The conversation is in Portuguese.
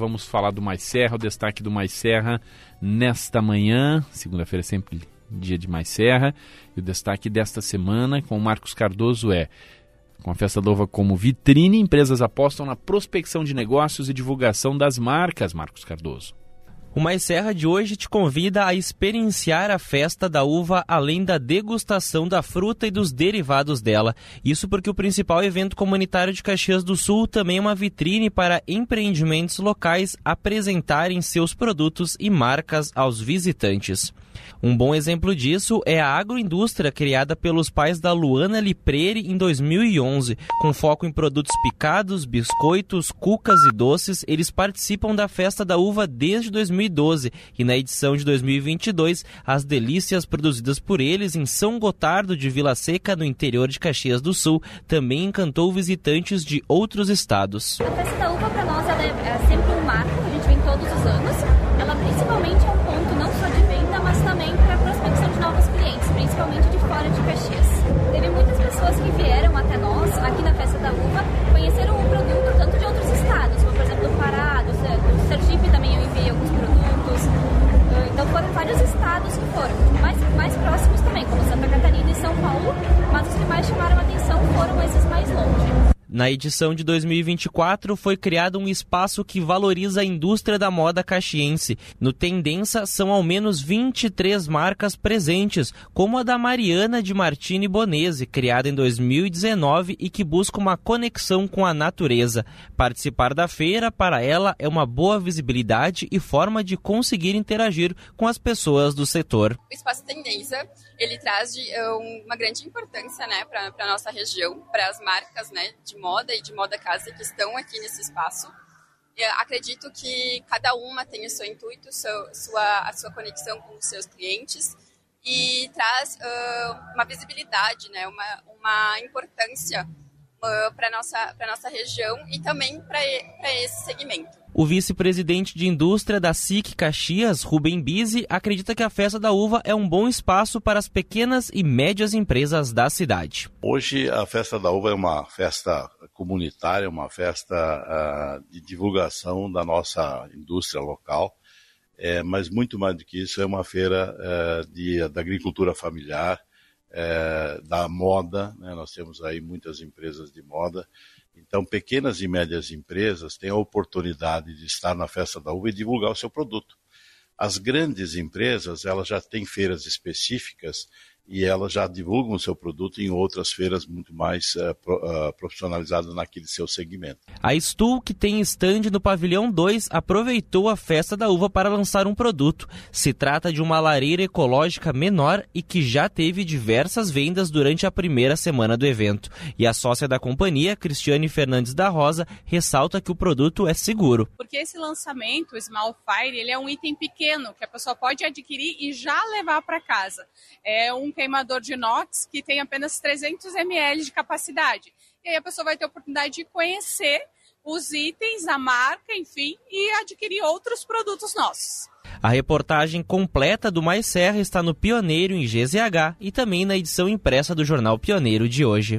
Vamos falar do Mais Serra, o destaque do Mais Serra nesta manhã, segunda-feira é sempre dia de Mais Serra, e o destaque desta semana com o Marcos Cardoso é com a Festa Uva como vitrine, empresas apostam na prospecção de negócios e divulgação das marcas, Marcos Cardoso. O Mais Serra de hoje te convida a experienciar a festa da uva além da degustação da fruta e dos derivados dela. Isso porque o principal evento comunitário de Caxias do Sul também é uma vitrine para empreendimentos locais apresentarem seus produtos e marcas aos visitantes. Um bom exemplo disso é a agroindústria criada pelos pais da Luana Lipreri em 2011. Com foco em produtos picados, biscoitos, cucas e doces, eles participam da Festa da Uva desde 2012 e na edição de 2022, as delícias produzidas por eles em São Gotardo de Vila Seca, no interior de Caxias do Sul, também encantou visitantes de outros estados. Na edição de 2024 foi criado um espaço que valoriza a indústria da moda caxiense. No Tendência são ao menos 23 marcas presentes, como a da Mariana de Martini Bonese, criada em 2019 e que busca uma conexão com a natureza. Participar da feira para ela é uma boa visibilidade e forma de conseguir interagir com as pessoas do setor. O espaço Tendência ele traz de, uma grande importância né, para a nossa região, para as marcas né, de moda e de moda casa que estão aqui nesse espaço. Eu acredito que cada uma tem o seu intuito, sua, a sua conexão com os seus clientes e traz uh, uma visibilidade, né, uma, uma importância uh, para a nossa, nossa região e também para esse segmento. O vice-presidente de indústria da SIC Caxias, Rubem Bise, acredita que a festa da uva é um bom espaço para as pequenas e médias empresas da cidade. Hoje a festa da uva é uma festa comunitária, uma festa uh, de divulgação da nossa indústria local. É, mas muito mais do que isso, é uma feira é, de, da agricultura familiar, é, da moda, né? nós temos aí muitas empresas de moda, então pequenas e médias empresas têm a oportunidade de estar na festa da uva e divulgar o seu produto. As grandes empresas, elas já têm feiras específicas e elas já divulgam o seu produto em outras feiras muito mais uh, pro, uh, profissionalizadas naquele seu segmento. A Stuhl, que tem estande no pavilhão 2, aproveitou a festa da uva para lançar um produto. Se trata de uma lareira ecológica menor e que já teve diversas vendas durante a primeira semana do evento. E a sócia da companhia, Cristiane Fernandes da Rosa, ressalta que o produto é seguro. Porque esse lançamento, o Small Fire, ele é um item pequeno que a pessoa pode adquirir e já levar para casa. É um queimador de inox que tem apenas 300 ml de capacidade. E aí a pessoa vai ter a oportunidade de conhecer os itens, a marca, enfim, e adquirir outros produtos nossos. A reportagem completa do Mais Serra está no Pioneiro em GZH e também na edição impressa do jornal Pioneiro de hoje.